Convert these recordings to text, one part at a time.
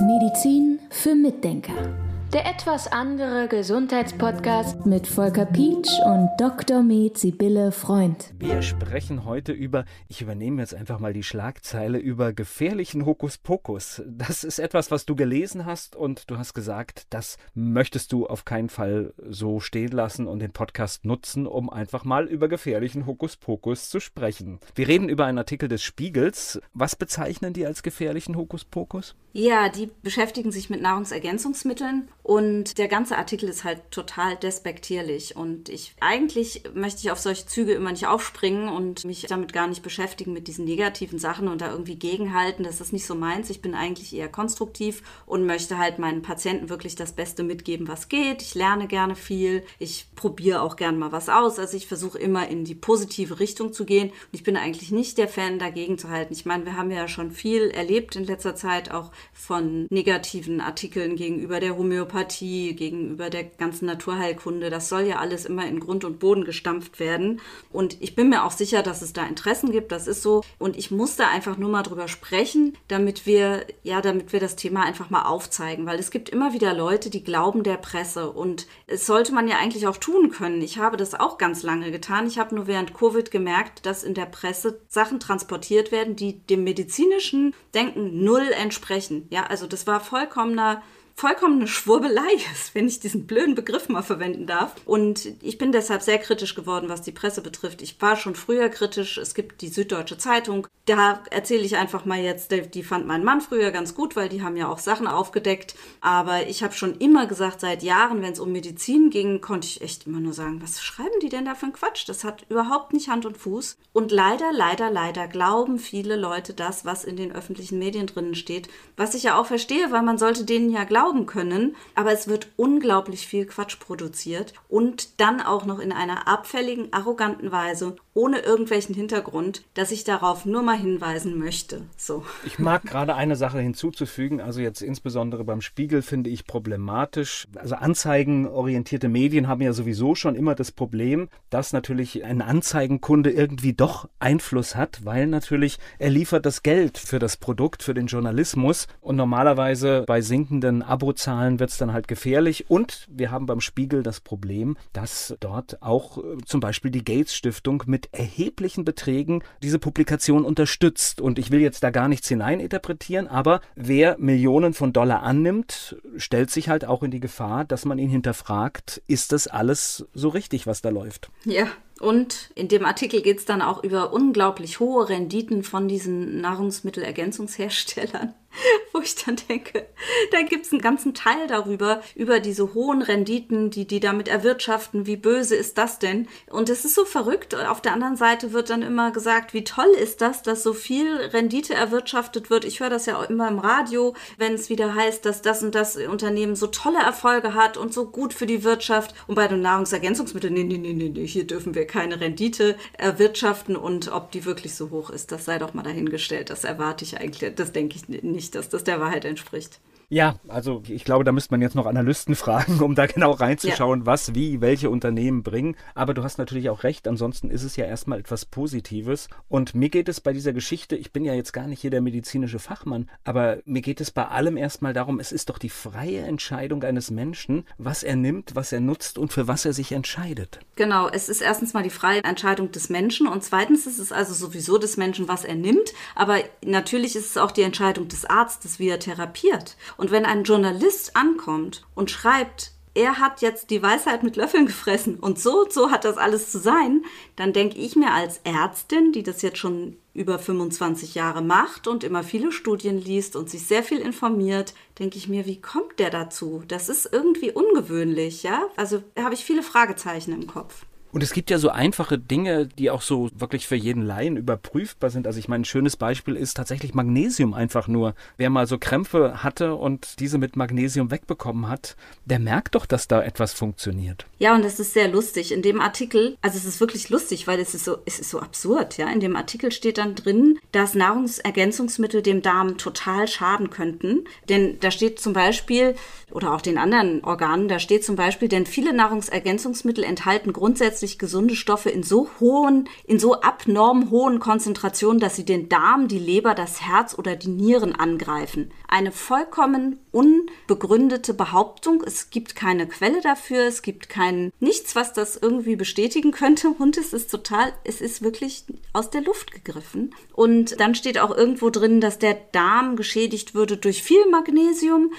Medizin für Mitdenker der etwas andere Gesundheitspodcast mit Volker Pietsch und Dr. Med Sibylle Freund. Wir sprechen heute über, ich übernehme jetzt einfach mal die Schlagzeile, über gefährlichen Hokuspokus. Das ist etwas, was du gelesen hast und du hast gesagt, das möchtest du auf keinen Fall so stehen lassen und den Podcast nutzen, um einfach mal über gefährlichen Hokuspokus zu sprechen. Wir reden über einen Artikel des Spiegels. Was bezeichnen die als gefährlichen Hokuspokus? Ja, die beschäftigen sich mit Nahrungsergänzungsmitteln und der ganze Artikel ist halt total despektierlich. Und ich eigentlich möchte ich auf solche Züge immer nicht aufspringen und mich damit gar nicht beschäftigen mit diesen negativen Sachen und da irgendwie gegenhalten. Das ist nicht so meins. Ich bin eigentlich eher konstruktiv und möchte halt meinen Patienten wirklich das Beste mitgeben, was geht. Ich lerne gerne viel. Ich probiere auch gerne mal was aus. Also ich versuche immer in die positive Richtung zu gehen. Und ich bin eigentlich nicht der Fan, dagegen zu halten. Ich meine, wir haben ja schon viel erlebt in letzter Zeit, auch von negativen Artikeln gegenüber der Homöopathie Homöopathie, gegenüber der ganzen Naturheilkunde. Das soll ja alles immer in Grund und Boden gestampft werden. Und ich bin mir auch sicher, dass es da Interessen gibt. Das ist so. Und ich muss da einfach nur mal drüber sprechen, damit wir, ja, damit wir das Thema einfach mal aufzeigen. Weil es gibt immer wieder Leute, die glauben der Presse. Und es sollte man ja eigentlich auch tun können. Ich habe das auch ganz lange getan. Ich habe nur während Covid gemerkt, dass in der Presse Sachen transportiert werden, die dem medizinischen Denken null entsprechen. Ja, also das war vollkommener vollkommene Schwurbelei ist, wenn ich diesen blöden Begriff mal verwenden darf. Und ich bin deshalb sehr kritisch geworden, was die Presse betrifft. Ich war schon früher kritisch. Es gibt die Süddeutsche Zeitung. Da erzähle ich einfach mal jetzt, die fand mein Mann früher ganz gut, weil die haben ja auch Sachen aufgedeckt. Aber ich habe schon immer gesagt, seit Jahren, wenn es um Medizin ging, konnte ich echt immer nur sagen, was schreiben die denn da für ein Quatsch? Das hat überhaupt nicht Hand und Fuß. Und leider, leider, leider glauben viele Leute das, was in den öffentlichen Medien drinnen steht. Was ich ja auch verstehe, weil man sollte denen ja glauben, glauben können, aber es wird unglaublich viel Quatsch produziert und dann auch noch in einer abfälligen, arroganten Weise, ohne irgendwelchen Hintergrund, dass ich darauf nur mal hinweisen möchte. So. Ich mag gerade eine Sache hinzuzufügen, also jetzt insbesondere beim Spiegel finde ich problematisch. Also anzeigenorientierte Medien haben ja sowieso schon immer das Problem, dass natürlich ein Anzeigenkunde irgendwie doch Einfluss hat, weil natürlich er liefert das Geld für das Produkt, für den Journalismus und normalerweise bei sinkenden Abozahlen wird es dann halt gefährlich. Und wir haben beim Spiegel das Problem, dass dort auch äh, zum Beispiel die Gates Stiftung mit erheblichen Beträgen diese Publikation unterstützt. Und ich will jetzt da gar nichts hineininterpretieren, aber wer Millionen von Dollar annimmt, stellt sich halt auch in die Gefahr, dass man ihn hinterfragt, ist das alles so richtig, was da läuft? Ja, und in dem Artikel geht es dann auch über unglaublich hohe Renditen von diesen Nahrungsmittelergänzungsherstellern. wo ich dann denke, da gibt es einen ganzen Teil darüber, über diese hohen Renditen, die die damit erwirtschaften. Wie böse ist das denn? Und es ist so verrückt. Auf der anderen Seite wird dann immer gesagt, wie toll ist das, dass so viel Rendite erwirtschaftet wird. Ich höre das ja auch immer im Radio, wenn es wieder heißt, dass das und das Unternehmen so tolle Erfolge hat und so gut für die Wirtschaft. Und bei den Nahrungsergänzungsmitteln, nee, nee, nee, nee, hier dürfen wir keine Rendite erwirtschaften. Und ob die wirklich so hoch ist, das sei doch mal dahingestellt. Das erwarte ich eigentlich, das denke ich nicht dass das der Wahrheit entspricht. Ja, also ich glaube, da müsste man jetzt noch Analysten fragen, um da genau reinzuschauen, ja. was, wie, welche Unternehmen bringen. Aber du hast natürlich auch recht, ansonsten ist es ja erstmal etwas Positives. Und mir geht es bei dieser Geschichte, ich bin ja jetzt gar nicht hier der medizinische Fachmann, aber mir geht es bei allem erstmal darum, es ist doch die freie Entscheidung eines Menschen, was er nimmt, was er nutzt und für was er sich entscheidet. Genau, es ist erstens mal die freie Entscheidung des Menschen und zweitens ist es also sowieso des Menschen, was er nimmt. Aber natürlich ist es auch die Entscheidung des Arztes, wie er therapiert. Und wenn ein Journalist ankommt und schreibt, er hat jetzt die Weisheit mit Löffeln gefressen und so und so hat das alles zu sein, dann denke ich mir als Ärztin, die das jetzt schon über 25 Jahre macht und immer viele Studien liest und sich sehr viel informiert, denke ich mir, wie kommt der dazu? Das ist irgendwie ungewöhnlich, ja? Also habe ich viele Fragezeichen im Kopf. Und es gibt ja so einfache Dinge, die auch so wirklich für jeden Laien überprüfbar sind. Also ich meine, ein schönes Beispiel ist tatsächlich Magnesium einfach nur. Wer mal so Krämpfe hatte und diese mit Magnesium wegbekommen hat, der merkt doch, dass da etwas funktioniert. Ja, und das ist sehr lustig. In dem Artikel, also es ist wirklich lustig, weil es ist so, es ist so absurd, ja. In dem Artikel steht dann drin, dass Nahrungsergänzungsmittel dem Darm total schaden könnten. Denn da steht zum Beispiel, oder auch den anderen Organen, da steht zum Beispiel, denn viele Nahrungsergänzungsmittel enthalten grundsätzlich sich gesunde Stoffe in so hohen, in so abnorm hohen Konzentrationen, dass sie den Darm, die Leber, das Herz oder die Nieren angreifen. Eine vollkommen unbegründete Behauptung. Es gibt keine Quelle dafür, es gibt kein nichts, was das irgendwie bestätigen könnte. Und es ist total, es ist wirklich aus der Luft gegriffen. Und dann steht auch irgendwo drin, dass der Darm geschädigt würde durch viel Magnesium.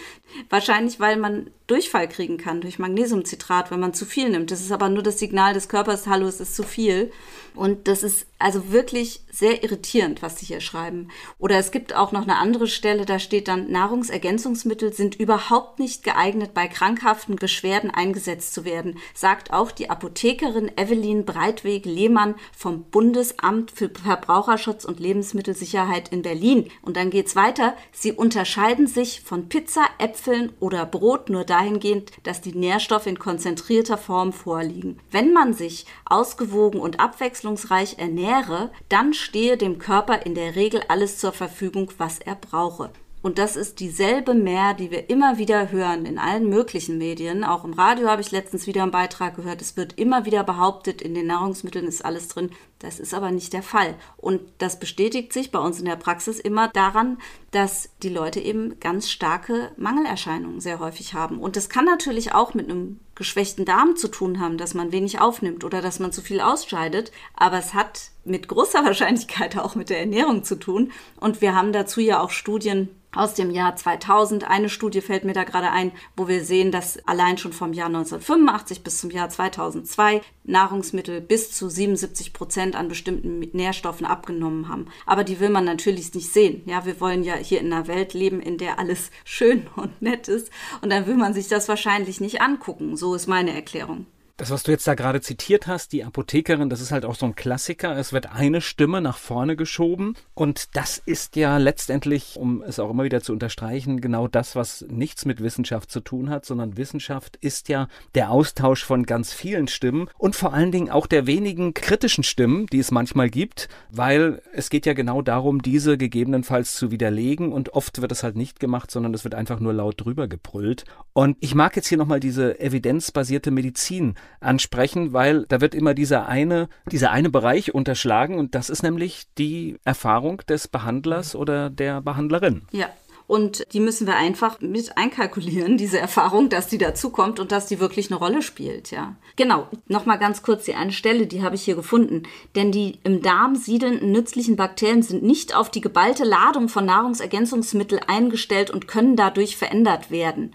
Wahrscheinlich, weil man Durchfall kriegen kann durch Magnesiumcitrat, wenn man zu viel nimmt. Das ist aber nur das Signal des Körpers, hallo, es ist zu viel. Und das ist also wirklich sehr irritierend, was sie hier schreiben. Oder es gibt auch noch eine andere Stelle, da steht dann, Nahrungsergänzungsmittel sind überhaupt nicht geeignet, bei krankhaften Beschwerden eingesetzt zu werden, sagt auch die Apothekerin Evelyn Breitweg-Lehmann vom Bundesamt für Verbraucherschutz und Lebensmittelsicherheit in Berlin. Und dann geht's weiter. Sie unterscheiden sich von Pizza, Äpfeln oder Brot nur dahingehend, dass die Nährstoffe in konzentrierter Form vorliegen. Wenn man sich ausgewogen und abwechslungsreich ernähre, dann stehe dem Körper in der Regel alles zur Verfügung, was er brauche. Und das ist dieselbe Mehr, die wir immer wieder hören in allen möglichen Medien. Auch im Radio habe ich letztens wieder einen Beitrag gehört. Es wird immer wieder behauptet, in den Nahrungsmitteln ist alles drin. Das ist aber nicht der Fall. Und das bestätigt sich bei uns in der Praxis immer daran, dass die Leute eben ganz starke Mangelerscheinungen sehr häufig haben. Und das kann natürlich auch mit einem geschwächten Darm zu tun haben, dass man wenig aufnimmt oder dass man zu viel ausscheidet. Aber es hat mit großer Wahrscheinlichkeit auch mit der Ernährung zu tun. Und wir haben dazu ja auch Studien aus dem Jahr 2000. Eine Studie fällt mir da gerade ein, wo wir sehen, dass allein schon vom Jahr 1985 bis zum Jahr 2002 Nahrungsmittel bis zu 77 Prozent an bestimmten Nährstoffen abgenommen haben. Aber die will man natürlich nicht sehen. Ja, wir wollen ja hier in einer Welt leben, in der alles schön und nett ist. Und dann will man sich das wahrscheinlich nicht angucken. So ist meine Erklärung. Das, was du jetzt da gerade zitiert hast, die Apothekerin, das ist halt auch so ein Klassiker. Es wird eine Stimme nach vorne geschoben. Und das ist ja letztendlich, um es auch immer wieder zu unterstreichen, genau das, was nichts mit Wissenschaft zu tun hat, sondern Wissenschaft ist ja der Austausch von ganz vielen Stimmen und vor allen Dingen auch der wenigen kritischen Stimmen, die es manchmal gibt, weil es geht ja genau darum, diese gegebenenfalls zu widerlegen. Und oft wird es halt nicht gemacht, sondern es wird einfach nur laut drüber gebrüllt. Und ich mag jetzt hier nochmal diese evidenzbasierte Medizin ansprechen, weil da wird immer dieser eine, dieser eine Bereich unterschlagen und das ist nämlich die Erfahrung des Behandlers oder der Behandlerin. Ja, und die müssen wir einfach mit einkalkulieren, diese Erfahrung, dass die dazukommt und dass die wirklich eine Rolle spielt, ja. Genau. Nochmal ganz kurz die eine Stelle, die habe ich hier gefunden. Denn die im Darm siedelnden nützlichen Bakterien sind nicht auf die geballte Ladung von Nahrungsergänzungsmitteln eingestellt und können dadurch verändert werden.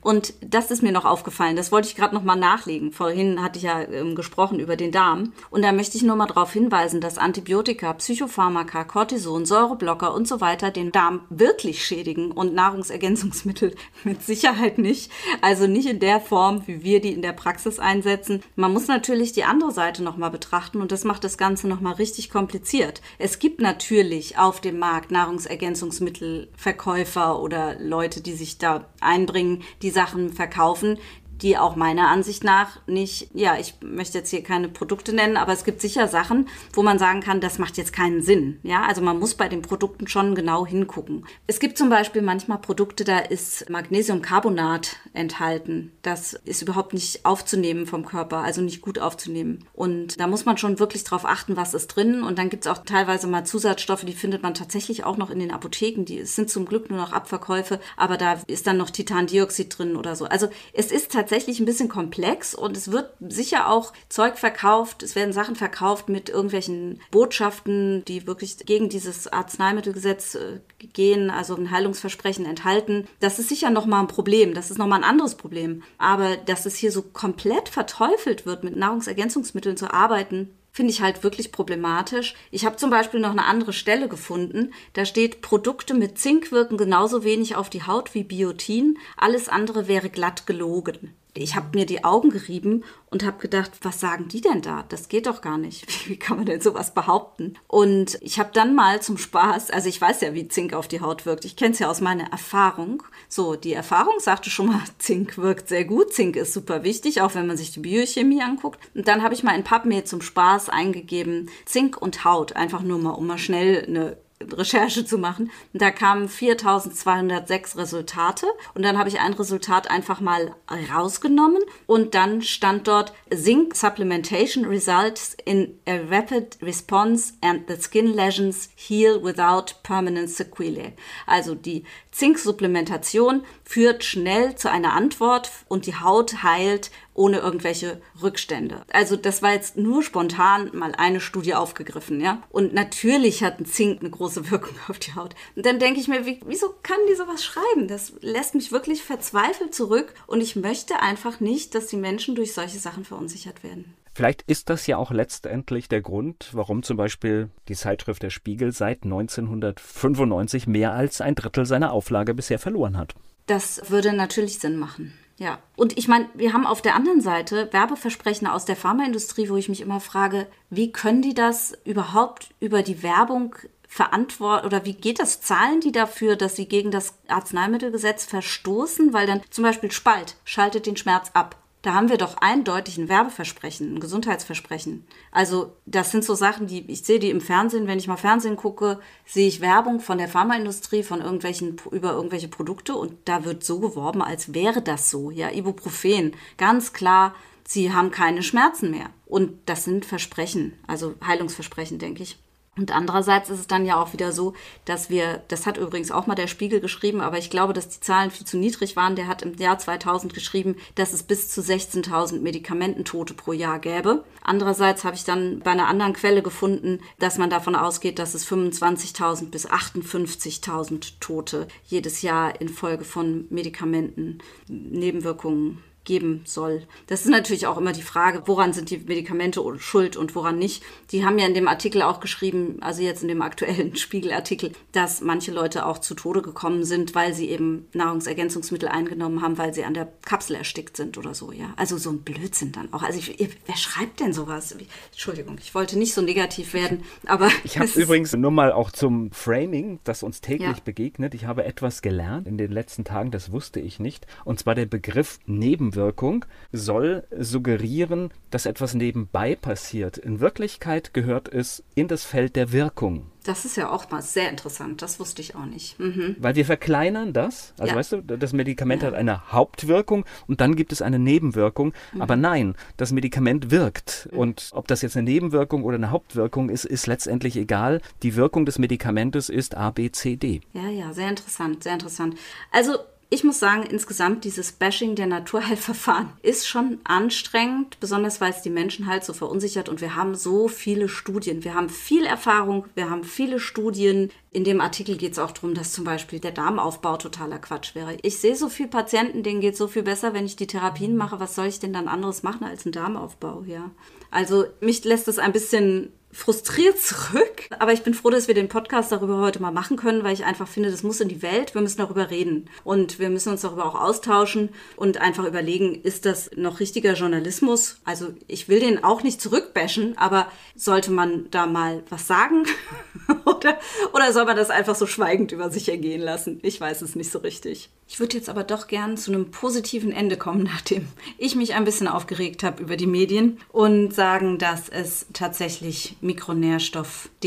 Und das ist mir noch aufgefallen. Das wollte ich gerade noch mal nachlegen. Vorhin hatte ich ja ähm, gesprochen über den Darm. Und da möchte ich nur mal darauf hinweisen, dass Antibiotika, Psychopharmaka, Cortison, Säureblocker und so weiter den Darm wirklich schädigen und Nahrungsergänzungsmittel mit Sicherheit nicht. Also nicht in der Form, wie wir die in der Praxis einsetzen. Man muss natürlich die andere Seite noch mal betrachten und das macht das Ganze noch mal richtig kompliziert. Es gibt natürlich auf dem Markt Nahrungsergänzungsmittelverkäufer oder Leute, die sich da einbringen, die Sachen verkaufen, die auch meiner Ansicht nach nicht, ja, ich möchte jetzt hier keine Produkte nennen, aber es gibt sicher Sachen, wo man sagen kann, das macht jetzt keinen Sinn. Ja, also man muss bei den Produkten schon genau hingucken. Es gibt zum Beispiel manchmal Produkte, da ist Magnesiumcarbonat enthalten. Das ist überhaupt nicht aufzunehmen vom Körper, also nicht gut aufzunehmen. Und da muss man schon wirklich drauf achten, was ist drin. Und dann gibt es auch teilweise mal Zusatzstoffe, die findet man tatsächlich auch noch in den Apotheken. Die sind zum Glück nur noch Abverkäufe, aber da ist dann noch Titandioxid drin oder so. Also es ist tatsächlich tatsächlich ein bisschen komplex und es wird sicher auch Zeug verkauft, es werden Sachen verkauft mit irgendwelchen Botschaften, die wirklich gegen dieses Arzneimittelgesetz äh, gehen, also ein Heilungsversprechen enthalten. Das ist sicher nochmal ein Problem, das ist nochmal ein anderes Problem. Aber dass es hier so komplett verteufelt wird, mit Nahrungsergänzungsmitteln zu arbeiten, finde ich halt wirklich problematisch. Ich habe zum Beispiel noch eine andere Stelle gefunden. Da steht, Produkte mit Zink wirken genauso wenig auf die Haut wie Biotin. Alles andere wäre glatt gelogen ich habe mir die Augen gerieben und habe gedacht, was sagen die denn da? Das geht doch gar nicht. Wie kann man denn sowas behaupten? Und ich habe dann mal zum Spaß, also ich weiß ja, wie Zink auf die Haut wirkt. Ich kenne es ja aus meiner Erfahrung. So, die Erfahrung sagte schon mal, Zink wirkt sehr gut. Zink ist super wichtig, auch wenn man sich die Biochemie anguckt. Und dann habe ich mal in PubMed zum Spaß eingegeben, Zink und Haut. Einfach nur mal, um mal schnell eine Recherche zu machen. Und da kamen 4206 Resultate und dann habe ich ein Resultat einfach mal rausgenommen und dann stand dort Zinc Supplementation results in a rapid response and the skin lesions heal without permanent sequelae. Also die Zinksupplementation führt schnell zu einer Antwort und die Haut heilt ohne irgendwelche Rückstände. Also das war jetzt nur spontan mal eine Studie aufgegriffen, ja. Und natürlich hat ein Zink eine große Wirkung auf die Haut. Und dann denke ich mir, wie, wieso kann die sowas schreiben? Das lässt mich wirklich verzweifelt zurück und ich möchte einfach nicht, dass die Menschen durch solche Sachen verunsichert werden. Vielleicht ist das ja auch letztendlich der Grund, warum zum Beispiel die Zeitschrift Der Spiegel seit 1995 mehr als ein Drittel seiner Auflage bisher verloren hat. Das würde natürlich Sinn machen. Ja, und ich meine, wir haben auf der anderen Seite Werbeversprechen aus der Pharmaindustrie, wo ich mich immer frage, wie können die das überhaupt über die Werbung verantworten oder wie geht das? Zahlen die dafür, dass sie gegen das Arzneimittelgesetz verstoßen? Weil dann zum Beispiel Spalt schaltet den Schmerz ab. Da haben wir doch eindeutig ein Werbeversprechen, ein Gesundheitsversprechen. Also das sind so Sachen, die ich sehe die im Fernsehen, wenn ich mal Fernsehen gucke, sehe ich Werbung von der Pharmaindustrie, von irgendwelchen über irgendwelche Produkte und da wird so geworben, als wäre das so. Ja, Ibuprofen, ganz klar, sie haben keine Schmerzen mehr. Und das sind Versprechen, also Heilungsversprechen, denke ich. Und andererseits ist es dann ja auch wieder so, dass wir, das hat übrigens auch mal der Spiegel geschrieben, aber ich glaube, dass die Zahlen viel zu niedrig waren. Der hat im Jahr 2000 geschrieben, dass es bis zu 16.000 Medikamententote pro Jahr gäbe. Andererseits habe ich dann bei einer anderen Quelle gefunden, dass man davon ausgeht, dass es 25.000 bis 58.000 Tote jedes Jahr infolge von Medikamenten, Nebenwirkungen geben soll. Das ist natürlich auch immer die Frage, woran sind die Medikamente schuld und woran nicht. Die haben ja in dem Artikel auch geschrieben, also jetzt in dem aktuellen Spiegelartikel, dass manche Leute auch zu Tode gekommen sind, weil sie eben Nahrungsergänzungsmittel eingenommen haben, weil sie an der Kapsel erstickt sind oder so, ja. Also so ein Blödsinn dann auch. Also ich, wer schreibt denn sowas? Entschuldigung, ich wollte nicht so negativ werden, aber. Ich habe übrigens nur mal auch zum Framing, das uns täglich ja. begegnet. Ich habe etwas gelernt in den letzten Tagen, das wusste ich nicht. Und zwar der Begriff Neben Nebenwirkung soll suggerieren, dass etwas nebenbei passiert. In Wirklichkeit gehört es in das Feld der Wirkung. Das ist ja auch mal sehr interessant. Das wusste ich auch nicht. Mhm. Weil wir verkleinern das. Also ja. weißt du, das Medikament ja. hat eine Hauptwirkung und dann gibt es eine Nebenwirkung. Mhm. Aber nein, das Medikament wirkt. Mhm. Und ob das jetzt eine Nebenwirkung oder eine Hauptwirkung ist, ist letztendlich egal. Die Wirkung des Medikamentes ist A, B, C, D. Ja, ja, sehr interessant, sehr interessant. Also ich muss sagen, insgesamt dieses Bashing der Naturheilverfahren ist schon anstrengend, besonders weil es die Menschen halt so verunsichert und wir haben so viele Studien. Wir haben viel Erfahrung, wir haben viele Studien. In dem Artikel geht es auch darum, dass zum Beispiel der Darmaufbau totaler Quatsch wäre. Ich sehe so viele Patienten, denen geht es so viel besser, wenn ich die Therapien mache. Was soll ich denn dann anderes machen als einen Darmaufbau? Ja. Also mich lässt es ein bisschen frustriert zurück. Aber ich bin froh, dass wir den Podcast darüber heute mal machen können, weil ich einfach finde, das muss in die Welt. Wir müssen darüber reden. Und wir müssen uns darüber auch austauschen und einfach überlegen, ist das noch richtiger Journalismus? Also ich will den auch nicht zurückbashen, aber sollte man da mal was sagen? oder, oder soll man das einfach so schweigend über sich ergehen lassen? Ich weiß es nicht so richtig. Ich würde jetzt aber doch gern zu einem positiven Ende kommen, nachdem ich mich ein bisschen aufgeregt habe über die Medien und sagen, dass es tatsächlich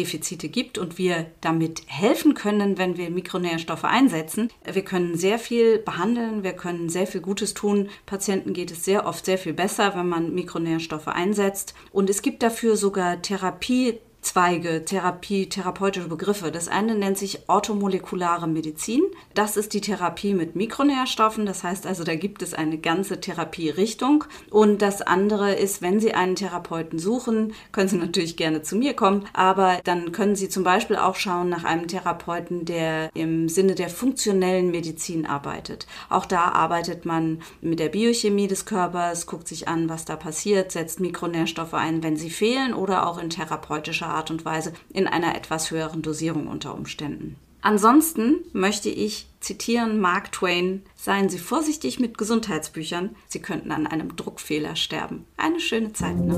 Mikronährstoffdefizite gibt und wir damit helfen können, wenn wir Mikronährstoffe einsetzen. Wir können sehr viel behandeln, wir können sehr viel Gutes tun. Patienten geht es sehr oft sehr viel besser, wenn man Mikronährstoffe einsetzt. Und es gibt dafür sogar Therapie Zweige, Therapie, therapeutische Begriffe. Das eine nennt sich orthomolekulare Medizin. Das ist die Therapie mit Mikronährstoffen. Das heißt also, da gibt es eine ganze Therapierichtung. Und das andere ist, wenn Sie einen Therapeuten suchen, können Sie natürlich gerne zu mir kommen. Aber dann können Sie zum Beispiel auch schauen nach einem Therapeuten, der im Sinne der funktionellen Medizin arbeitet. Auch da arbeitet man mit der Biochemie des Körpers, guckt sich an, was da passiert, setzt Mikronährstoffe ein, wenn sie fehlen oder auch in therapeutischer Art und Weise in einer etwas höheren Dosierung unter Umständen. Ansonsten möchte ich zitieren Mark Twain, seien Sie vorsichtig mit Gesundheitsbüchern, Sie könnten an einem Druckfehler sterben. Eine schöne Zeit noch.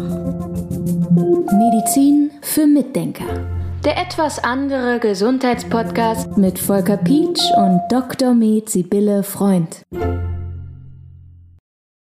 Medizin für Mitdenker. Der etwas andere Gesundheitspodcast mit Volker Pietsch und Dr. Med Sibylle Freund.